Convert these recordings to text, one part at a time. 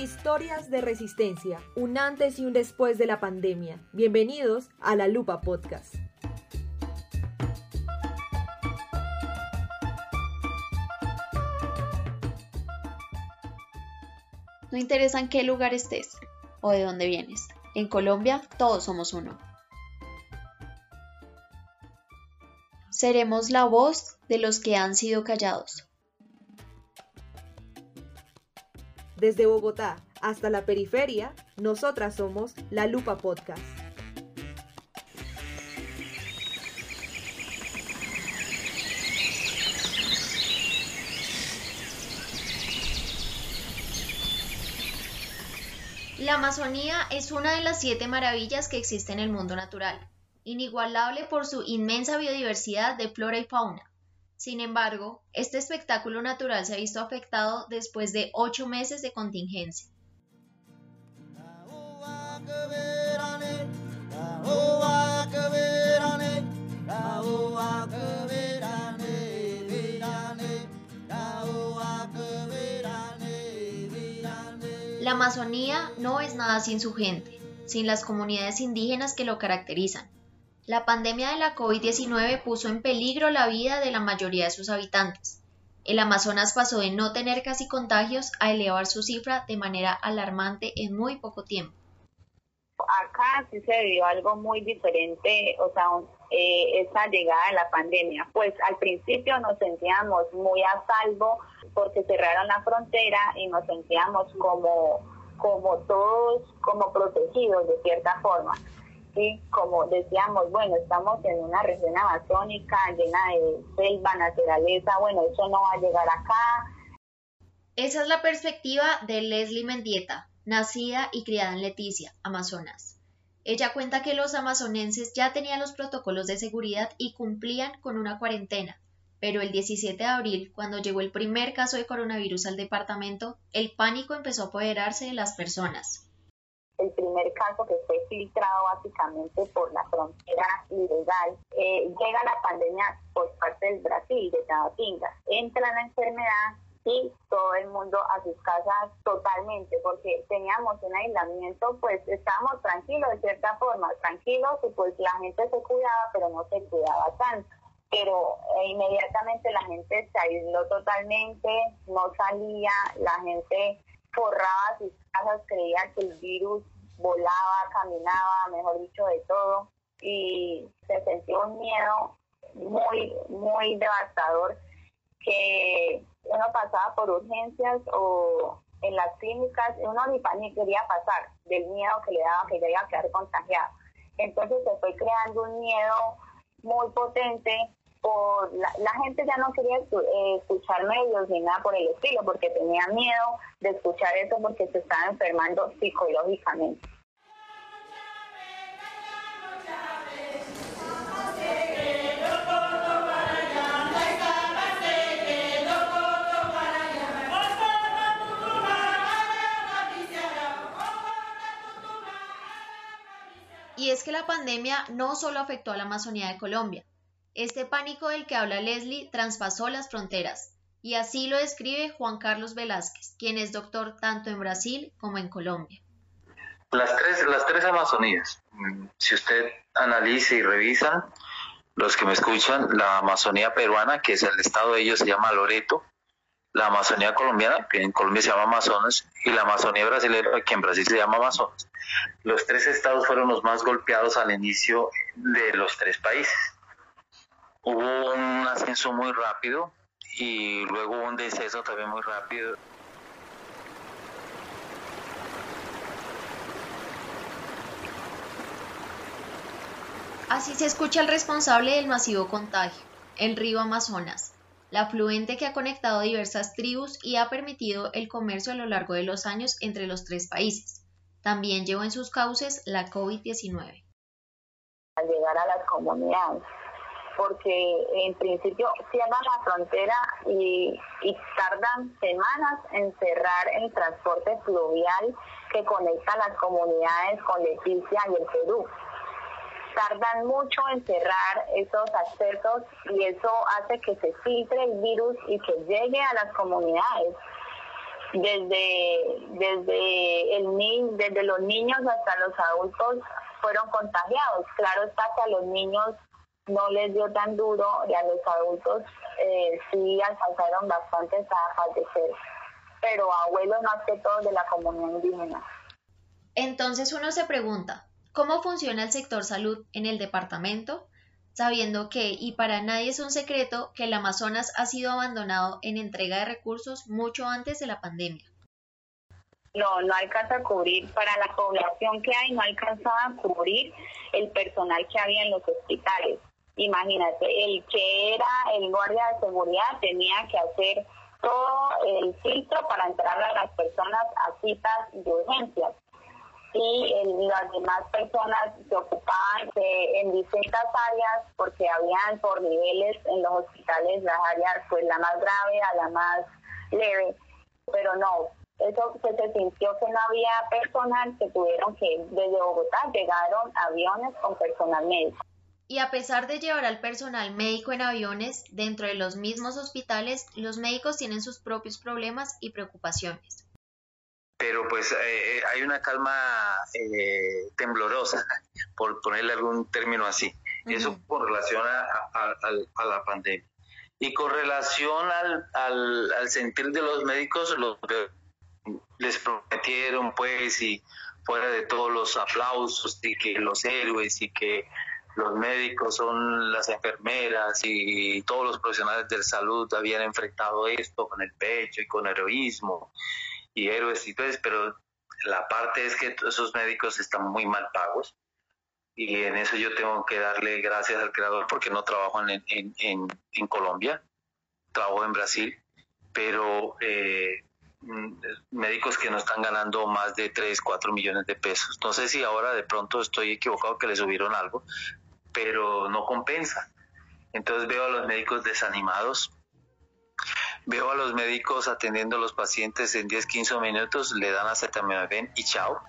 Historias de resistencia, un antes y un después de la pandemia. Bienvenidos a La Lupa Podcast. No interesa en qué lugar estés o de dónde vienes. En Colombia todos somos uno. Seremos la voz de los que han sido callados. Desde Bogotá hasta la periferia, nosotras somos La Lupa Podcast. La Amazonía es una de las siete maravillas que existe en el mundo natural, inigualable por su inmensa biodiversidad de flora y fauna. Sin embargo, este espectáculo natural se ha visto afectado después de ocho meses de contingencia. La Amazonía no es nada sin su gente, sin las comunidades indígenas que lo caracterizan, la pandemia de la COVID-19 puso en peligro la vida de la mayoría de sus habitantes. El Amazonas pasó de no tener casi contagios a elevar su cifra de manera alarmante en muy poco tiempo. Acá sí se vivió algo muy diferente, o sea, eh, esa llegada de la pandemia. Pues al principio nos sentíamos muy a salvo porque cerraron la frontera y nos sentíamos como, como todos, como protegidos de cierta forma ¿sí? Como decíamos, bueno, estamos en una región amazónica llena de selva, naturaleza, bueno, eso no va a llegar acá. Esa es la perspectiva de Leslie Mendieta, nacida y criada en Leticia, Amazonas. Ella cuenta que los amazonenses ya tenían los protocolos de seguridad y cumplían con una cuarentena, pero el 17 de abril, cuando llegó el primer caso de coronavirus al departamento, el pánico empezó a apoderarse de las personas el primer caso que fue filtrado básicamente por la frontera ilegal. Eh, llega la pandemia por parte del Brasil, de Tabatinga. Entra la enfermedad y todo el mundo a sus casas totalmente, porque teníamos un aislamiento, pues estábamos tranquilos de cierta forma, tranquilos y pues la gente se cuidaba, pero no se cuidaba tanto. Pero eh, inmediatamente la gente se aisló totalmente, no salía, la gente forraba sus casas, creía que el virus volaba, caminaba, mejor dicho, de todo. Y se sentió un miedo muy, muy devastador que uno pasaba por urgencias o en las clínicas, uno ni, ni quería pasar del miedo que le daba que ya iba a quedar contagiado. Entonces se fue creando un miedo muy potente por la, gente ya no quería eh, escuchar medios ni nada por el estilo porque tenía miedo de escuchar eso porque se estaba enfermando psicológicamente. Y es que la pandemia no solo afectó a la Amazonía de Colombia, este pánico del que habla Leslie traspasó las fronteras, y así lo describe Juan Carlos Velázquez, quien es doctor tanto en Brasil como en Colombia. Las tres, las tres Amazonías, si usted analiza y revisa, los que me escuchan, la Amazonía peruana, que es el estado de ellos, se llama Loreto, la Amazonía colombiana, que en Colombia se llama Amazonas, y la Amazonía brasileña, que en Brasil se llama Amazonas. Los tres estados fueron los más golpeados al inicio de los tres países hubo un ascenso muy rápido y luego un deceso también muy rápido. Así se escucha el responsable del masivo contagio, el río Amazonas, la afluente que ha conectado diversas tribus y ha permitido el comercio a lo largo de los años entre los tres países. También llevó en sus cauces la COVID-19. Al llegar a las comunidades, porque en principio cierran la frontera y, tardan semanas en cerrar el transporte fluvial que conecta las comunidades con Leticia y el Perú. Tardan mucho en cerrar esos accesos y eso hace que se filtre el virus y que llegue a las comunidades. desde, desde, el desde los niños hasta los adultos fueron contagiados. Claro está que a los niños no les dio tan duro y a los adultos eh, sí alcanzaron bastante a fallecer, pero abuelos más que todos de la comunidad indígena. Entonces uno se pregunta, ¿cómo funciona el sector salud en el departamento? Sabiendo que, y para nadie es un secreto, que el Amazonas ha sido abandonado en entrega de recursos mucho antes de la pandemia. No, no alcanza a cubrir, para la población que hay, no alcanzaba a cubrir el personal que había en los hospitales. Imagínate, el que era el guardia de seguridad tenía que hacer todo el filtro para entrar a las personas a citas de urgencias y las demás personas se ocupaban en distintas áreas porque habían por niveles en los hospitales las áreas pues la más grave a la más leve. Pero no eso se, se sintió que no había personal que tuvieron que desde Bogotá llegaron aviones con personal médico y a pesar de llevar al personal médico en aviones dentro de los mismos hospitales, los médicos tienen sus propios problemas y preocupaciones pero pues eh, eh, hay una calma eh, temblorosa, por ponerle algún término así. Eso con relación a, la pandemia. Y con relación al, al, sentir de los médicos, los, les prometieron pues y fuera de todos los aplausos y que los héroes y que los médicos son las enfermeras y todos los profesionales de salud habían enfrentado esto con el pecho y con heroísmo y héroes y todo pero la parte es que esos médicos están muy mal pagos y en eso yo tengo que darle gracias al creador porque no trabajo en, en, en, Colombia, trabajo en Brasil, pero eh, mm, médicos que no están ganando más de 3, 4 millones de pesos. No sé si ahora de pronto estoy equivocado que les subieron algo, pero no compensa. Entonces veo a los médicos desanimados, Veo a los médicos atendiendo a los pacientes en 10, 15 minutos, le dan acetaminofén y chao.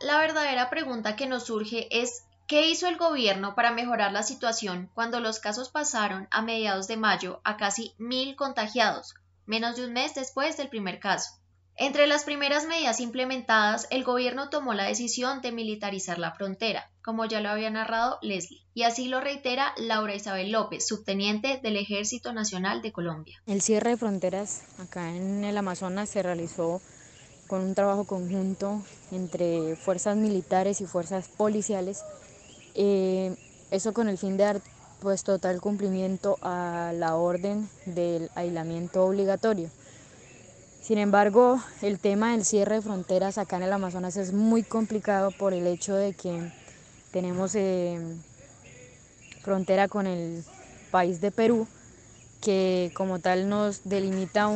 La verdadera pregunta que nos surge es ¿Qué hizo el gobierno para mejorar la situación cuando los casos pasaron a mediados de mayo a casi mil contagiados, menos de un mes después del primer caso? Entre las primeras medidas implementadas, el gobierno tomó la decisión de militarizar la frontera, como ya lo había narrado Leslie, y así lo reitera Laura Isabel López, subteniente del Ejército Nacional de Colombia. El cierre de fronteras acá en el Amazonas se realizó con un trabajo conjunto entre fuerzas militares y fuerzas policiales, eh, eso con el fin de dar pues total cumplimiento a la orden del aislamiento obligatorio. Sin embargo, el tema del cierre de fronteras acá en el Amazonas es muy complicado por el hecho de que tenemos eh, frontera con el país de Perú, que como tal nos delimita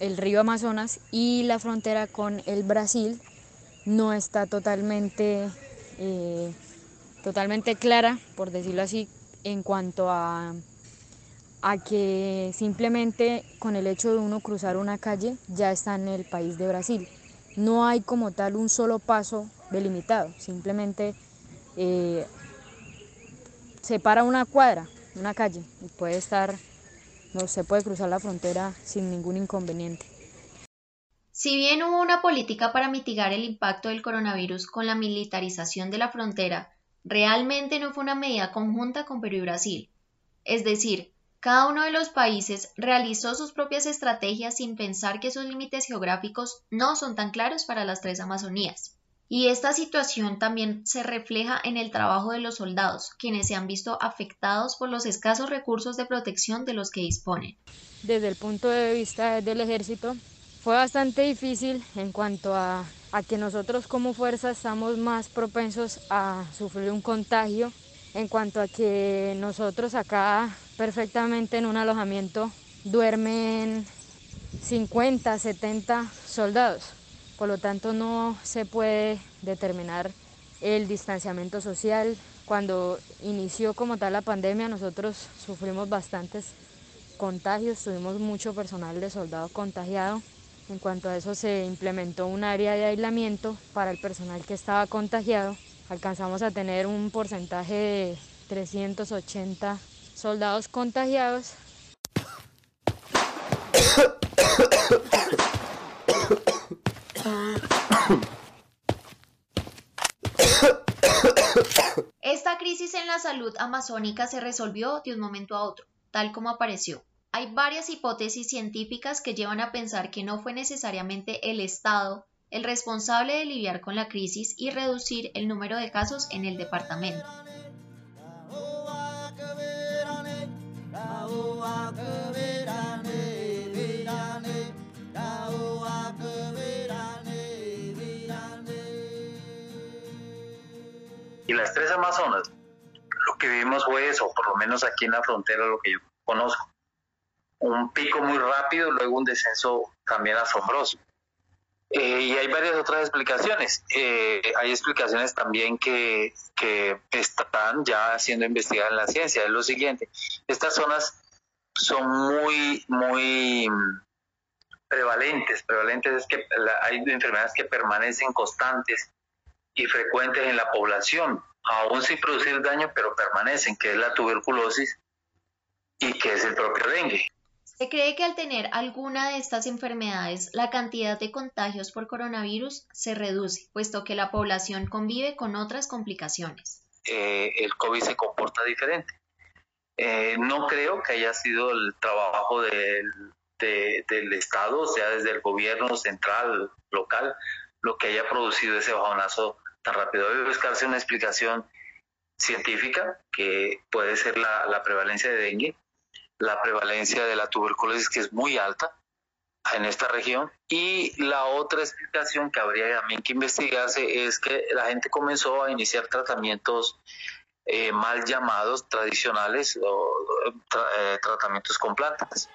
el río Amazonas y la frontera con el Brasil no está totalmente, eh, totalmente clara, por decirlo así, en cuanto a a que simplemente con el hecho de uno cruzar una calle ya está en el país de Brasil. No hay como tal un solo paso delimitado, simplemente eh, se para una cuadra, una calle, y puede estar, no se puede cruzar la frontera sin ningún inconveniente. Si bien hubo una política para mitigar el impacto del coronavirus con la militarización de la frontera, realmente no fue una medida conjunta con Perú y Brasil. Es decir, cada uno de los países realizó sus propias estrategias sin pensar que sus límites geográficos no son tan claros para las tres Amazonías. Y esta situación también se refleja en el trabajo de los soldados, quienes se han visto afectados por los escasos recursos de protección de los que disponen. Desde el punto de vista del ejército, fue bastante difícil en cuanto a, a que nosotros como fuerza estamos más propensos a sufrir un contagio, en cuanto a que nosotros acá perfectamente en un alojamiento duermen 50, 70 soldados. Por lo tanto, no se puede determinar el distanciamiento social. Cuando inició como tal la pandemia, nosotros sufrimos bastantes contagios, tuvimos mucho personal de soldado contagiado. En cuanto a eso, se implementó un área de aislamiento para el personal que estaba contagiado alcanzamos a tener un porcentaje de 380 soldados contagiados. Esta crisis en la salud amazónica se resolvió de un momento a otro, tal como apareció. Hay varias hipótesis científicas que llevan a pensar que no fue necesariamente el Estado el responsable de lidiar con la crisis y reducir el número de casos en el departamento. Y las tres Amazonas, lo que vimos fue eso, por lo menos aquí en la frontera, lo que yo conozco. Un pico muy rápido, luego un descenso también asombroso. Eh, y hay varias otras explicaciones. Eh, hay explicaciones también que, que están ya siendo investigadas en la ciencia. Es lo siguiente, estas zonas son muy, muy prevalentes. Prevalentes es que hay enfermedades que permanecen constantes y frecuentes en la población, aún sin producir daño, pero permanecen, que es la tuberculosis y que es el propio dengue. Se cree que al tener alguna de estas enfermedades, la cantidad de contagios por coronavirus se reduce, puesto que la población convive con otras complicaciones. Eh, el COVID se comporta diferente. Eh, no creo que haya sido el trabajo del, Estado, o sea, desde el gobierno central, local, lo que haya producido ese bajonazo tan rápido. Debe buscarse una explicación científica, que puede ser la prevalencia de dengue, la prevalencia de la tuberculosis que es muy alta en esta región y la otra explicación que habría también que investigarse es que la gente comenzó a iniciar tratamientos eh, mal llamados tradicionales o eh, tratamientos con plantas.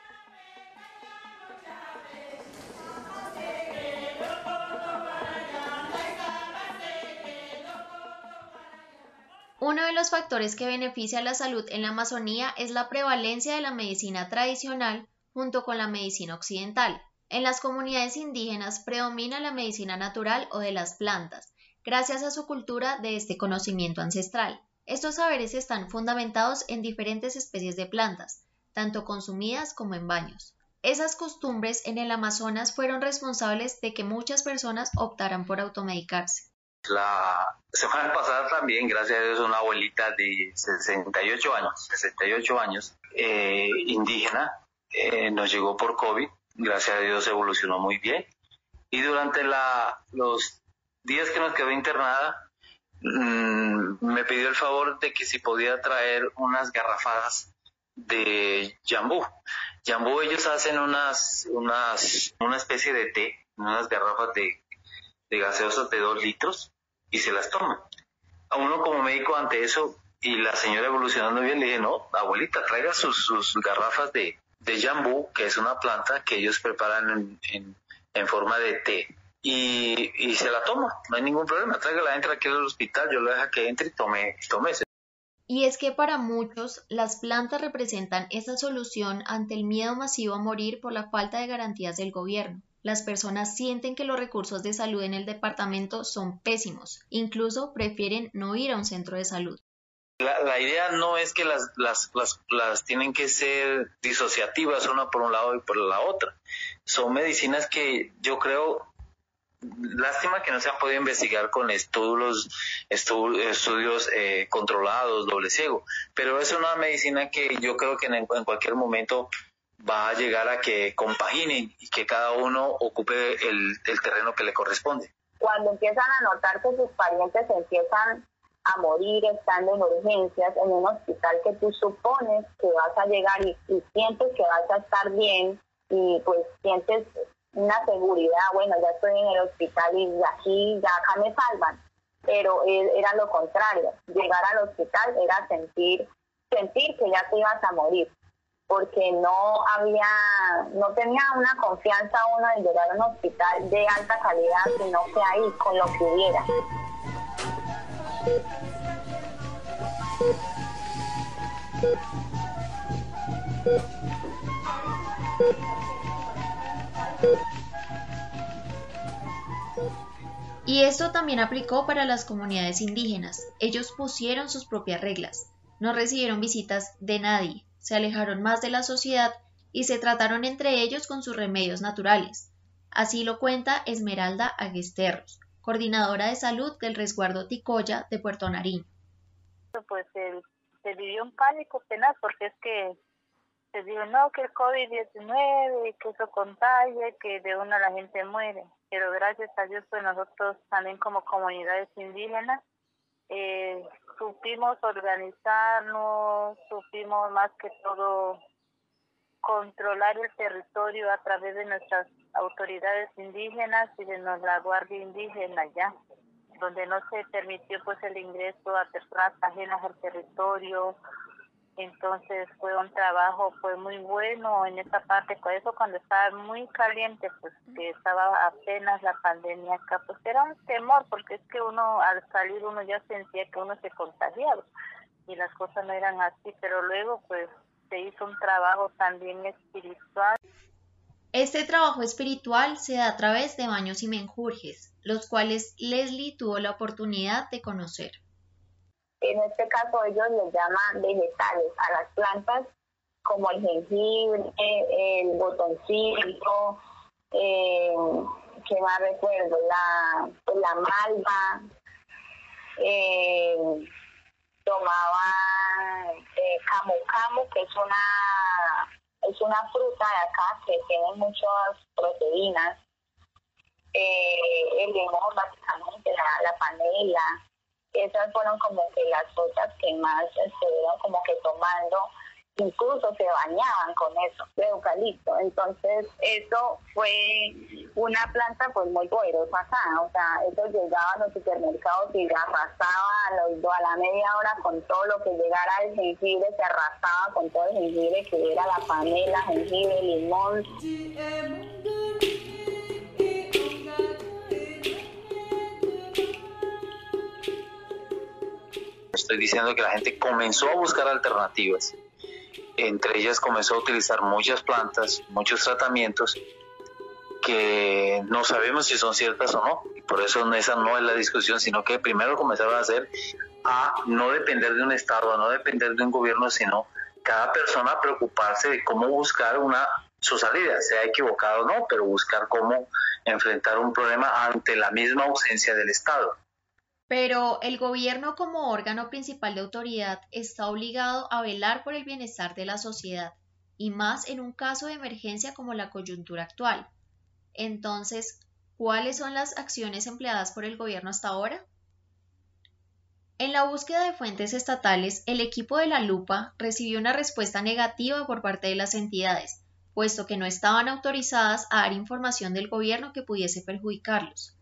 Uno de los factores que beneficia la salud en la Amazonía es la prevalencia de la medicina tradicional junto con la medicina occidental. En las comunidades indígenas predomina la medicina natural o de las plantas, gracias a su cultura de este conocimiento ancestral. Estos saberes están fundamentados en diferentes especies de plantas, tanto consumidas como en baños. Esas costumbres en el Amazonas fueron responsables de que muchas personas optaran por automedicarse. La semana pasada también, gracias a Dios, una abuelita de 68 años, 68 años, eh, indígena, eh, nos llegó por COVID. Gracias a Dios evolucionó muy bien. Y durante la, los días que nos quedó internada, mm, me pidió el favor de que si podía traer unas garrafadas de jambú. Jambú ellos hacen unas, unas, una especie de té, unas garrafas de, de gaseosas de dos litros y se las toma. A uno como médico ante eso y la señora evolucionando bien le dije, no, abuelita, traiga sus, sus garrafas de, de jambú, que es una planta que ellos preparan en, en, forma de té. Y, y, se la toma, no hay ningún problema, tráigala, entra aquí al hospital, yo lo dejo que entre y tome, tome Y es que para muchos las plantas representan esa solución ante el miedo masivo a morir por la falta de garantías del gobierno las personas sienten que los recursos de salud en el departamento son pésimos, incluso prefieren no ir a un centro de salud. La, idea no es que las, las, las, tienen que ser disociativas una por un lado y por la otra. Son medicinas que yo creo, lástima que no se han podido investigar con estudios, estudios eh, controlados, doble ciego, pero es una medicina que yo creo que en cualquier momento va a llegar a que compaginen y que cada uno ocupe el, terreno que le corresponde. Cuando empiezan a notar que sus parientes empiezan a morir estando en urgencias en un hospital que tú supones que vas a llegar y, sientes que vas a estar bien y pues sientes una seguridad, bueno, ya estoy en el hospital y aquí ya acá me salvan, pero era lo contrario, llegar al hospital era sentir sentir que ya te ibas a morir porque no había, no tenía una confianza uno en llegar a un hospital de alta calidad, sino que ahí con lo que hubiera. Y esto también aplicó para las comunidades indígenas. Ellos pusieron sus propias reglas, no recibieron visitas de nadie, se alejaron más de la sociedad y se trataron entre ellos con sus remedios naturales. Así lo cuenta Esmeralda Aguesterros, coordinadora de salud del resguardo Ticoya de Puerto Nariño. Pues se vivió un pánico tenaz porque es que se dijo, no, que el COVID-19, que eso contagia, que de una la gente muere. Pero gracias a Dios, pues nosotros también como comunidades indígenas eh, supimos organizarnos, supimos más que todo controlar el territorio a través de nuestras autoridades indígenas y de nuestra guardia indígena ya, donde no se permitió pues el ingreso a personas ajenas al territorio. Entonces fue un trabajo pues muy bueno en esta parte, por eso cuando estaba muy caliente, pues que estaba apenas la pandemia acá, pues era un temor, porque es que uno al salir uno ya sentía que uno se contagiaba y las cosas no eran así, pero luego pues se hizo un trabajo también espiritual. Este trabajo espiritual se da a través de baños y menjurjes, los cuales Leslie tuvo la oportunidad de conocer. En este caso ellos les llaman vegetales a las plantas como el jengibre, el botoncito, eh, que más recuerdo, la, pues, la malva, eh, tomaba eh, camu camu, que es una es una fruta de acá que tiene muchas proteínas. Eh, el limón, básicamente, la, la panela. Esas fueron como que las frutas que más estuvieron como que tomando incluso se bañaban con eso, de eucalipto. Entonces, eso fue una planta pues muy poderosa acá, o sea, ellos llegaban a los supermercados y arrasaban a la media hora con todo lo que llegara el jengibre, se arrasaba con todo el jengibre que era la panela, jengibre, limón. Estoy diciendo que la gente comenzó a buscar alternativas entre ellas comenzó a utilizar muchas plantas, muchos tratamientos que no sabemos si son ciertas o no. Y por eso esa no es la discusión, sino que primero comenzaron a hacer a no depender de un Estado, a no depender de un gobierno, sino cada persona preocuparse de cómo buscar una su salida, sea equivocado o no, pero buscar cómo enfrentar un problema ante la misma ausencia del Estado. Pero el gobierno como órgano principal de autoridad está obligado a velar por el bienestar de la sociedad, y más en un caso de emergencia como la coyuntura actual. Entonces, ¿cuáles son las acciones empleadas por el gobierno hasta ahora? En la búsqueda de fuentes estatales, el equipo de la lupa recibió una respuesta negativa por parte de las entidades, puesto que no estaban autorizadas a dar información del gobierno que pudiese perjudicarlos.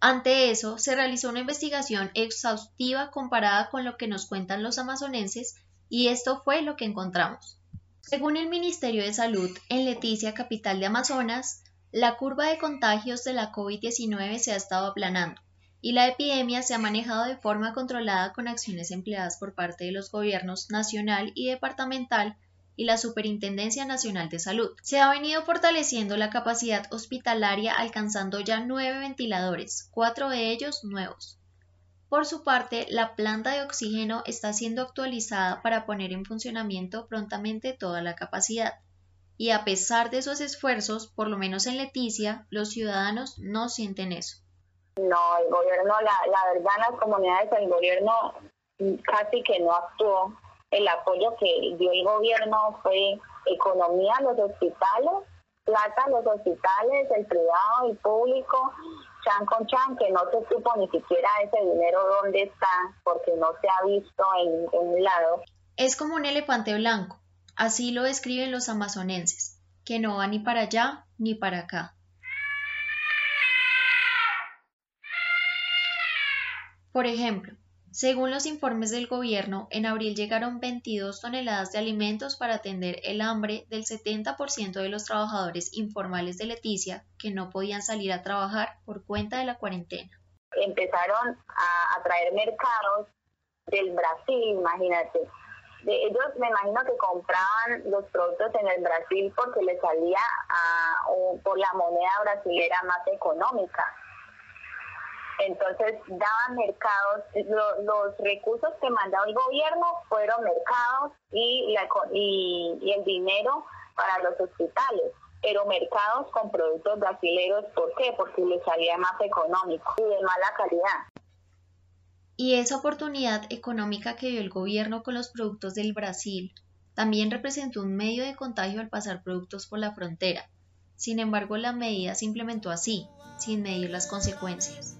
Ante eso, se realizó una investigación exhaustiva comparada con lo que nos cuentan los amazonenses y esto fue lo que encontramos. Según el Ministerio de Salud, en Leticia, capital de Amazonas, la curva de contagios de la COVID-19 se ha estado aplanando y la epidemia se ha manejado de forma controlada con acciones empleadas por parte de los gobiernos nacional y departamental y la Superintendencia Nacional de Salud. Se ha venido fortaleciendo la capacidad hospitalaria alcanzando ya nueve ventiladores, cuatro de ellos nuevos. Por su parte, la planta de oxígeno está siendo actualizada para poner en funcionamiento prontamente toda la capacidad. Y a pesar de esos esfuerzos, por lo menos en Leticia, los ciudadanos no sienten eso. No, el gobierno, la, la verdad, las comunidades, el gobierno casi que no actuó el apoyo que dio el gobierno fue economía a los hospitales, plata a los hospitales, el privado y público, chan con chan, que no se supo ni siquiera ese dinero dónde está, porque no se ha visto en un lado. Es como un elefante blanco, así lo describen los amazonenses, que no va ni para allá ni para acá. Por ejemplo, según los informes del gobierno, en abril llegaron 22 toneladas de alimentos para atender el hambre del 70% de los trabajadores informales de Leticia que no podían salir a trabajar por cuenta de la cuarentena. Empezaron a, traer mercados del Brasil, imagínate. De ellos me imagino que compraban los productos en el Brasil porque les salía a, o por la moneda brasilera más económica Entonces daban mercados, los recursos que mandaba el gobierno fueron mercados y, y, el dinero para los hospitales pero mercados con productos brasileños, ¿por qué? Porque les salía más económico y de mala calidad. Y esa oportunidad económica que dio el gobierno con los productos del Brasil también representó un medio de contagio al pasar productos por la frontera. Sin embargo, la medida se implementó así, sin medir las consecuencias.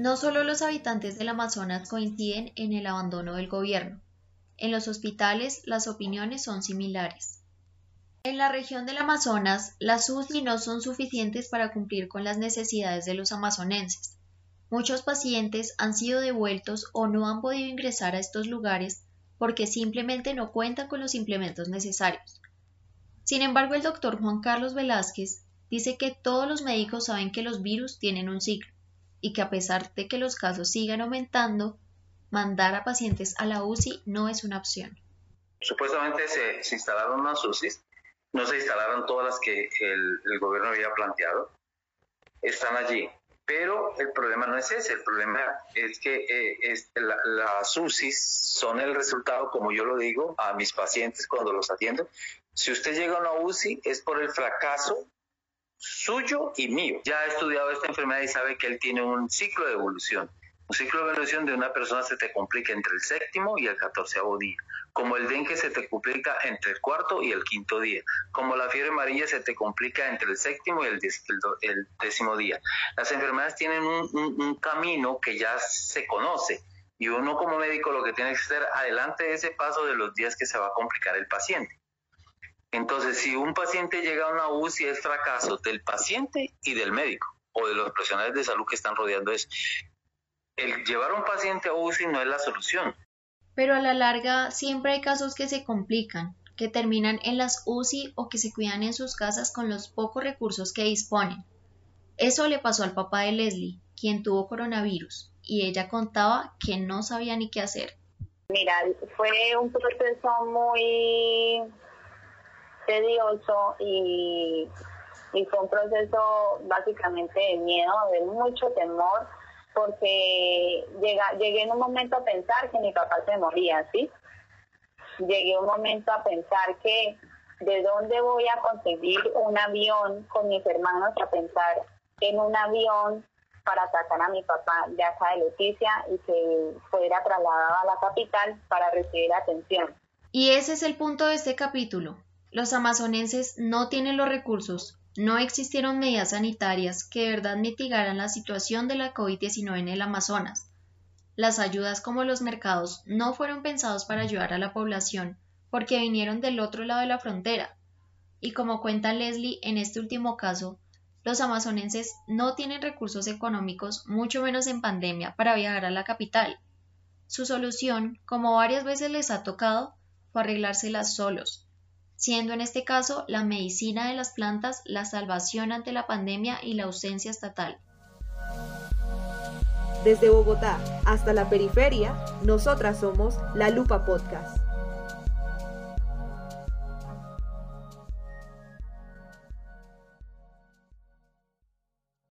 No solo los habitantes del Amazonas coinciden en el abandono del gobierno. En los hospitales las opiniones son similares. En la región del Amazonas, las UCI no son suficientes para cumplir con las necesidades de los amazonenses. Muchos pacientes han sido devueltos o no han podido ingresar a estos lugares porque simplemente no cuentan con los implementos necesarios. Sin embargo, el doctor Juan Carlos Velázquez dice que todos los médicos saben que los virus tienen un ciclo y que a pesar de que los casos sigan aumentando, mandar a pacientes a la UCI no es una opción. Supuestamente se, instalaron unas UCIs, no se instalaron todas las que el, gobierno había planteado, están allí. Pero el problema no es ese, el problema es que eh, las UCIs son el resultado, como yo lo digo a mis pacientes cuando los atiendo. Si usted llega a una UCI es por el fracaso suyo y mío. Ya ha estudiado esta enfermedad y sabe que él tiene un ciclo de evolución. Un ciclo de evolución de una persona se te complica entre el séptimo y el catorceavo día. Como el dengue se te complica entre el cuarto y el quinto día. Como la fiebre amarilla se te complica entre el séptimo y el, décimo día. Las enfermedades tienen un, camino que ya se conoce. Y uno como médico lo que tiene que hacer adelante de ese paso de los días que se va a complicar el paciente. Entonces, si un paciente llega a una UCI es fracaso del paciente y del médico o de los profesionales de salud que están rodeando eso. El llevar a un paciente a UCI no es la solución. Pero a la larga siempre hay casos que se complican, que terminan en las UCI o que se cuidan en sus casas con los pocos recursos que disponen. Eso le pasó al papá de Leslie, quien tuvo coronavirus, y ella contaba que no sabía ni qué hacer. Mira, fue un proceso muy tedioso y, fue un proceso básicamente de miedo, de mucho temor, porque llega, llegué en un momento a pensar que mi papá se moría, ¿sí? Llegué un momento a pensar que de dónde voy a conseguir un avión con mis hermanos, a pensar en un avión para tratar a mi papá de acá de Leticia y que fuera trasladado a la capital para recibir atención. Y ese es el punto de este capítulo, los amazonenses no tienen los recursos, no existieron medidas sanitarias que de verdad mitigaran la situación de la COVID-19 en el Amazonas. Las ayudas como los mercados no fueron pensados para ayudar a la población porque vinieron del otro lado de la frontera. Y como cuenta Leslie en este último caso, los amazonenses no tienen recursos económicos, mucho menos en pandemia, para viajar a la capital. Su solución, como varias veces les ha tocado, fue arreglárselas solos, siendo en este caso la medicina de las plantas la salvación ante la pandemia y la ausencia estatal. Desde Bogotá hasta la periferia, nosotras somos La Lupa Podcast.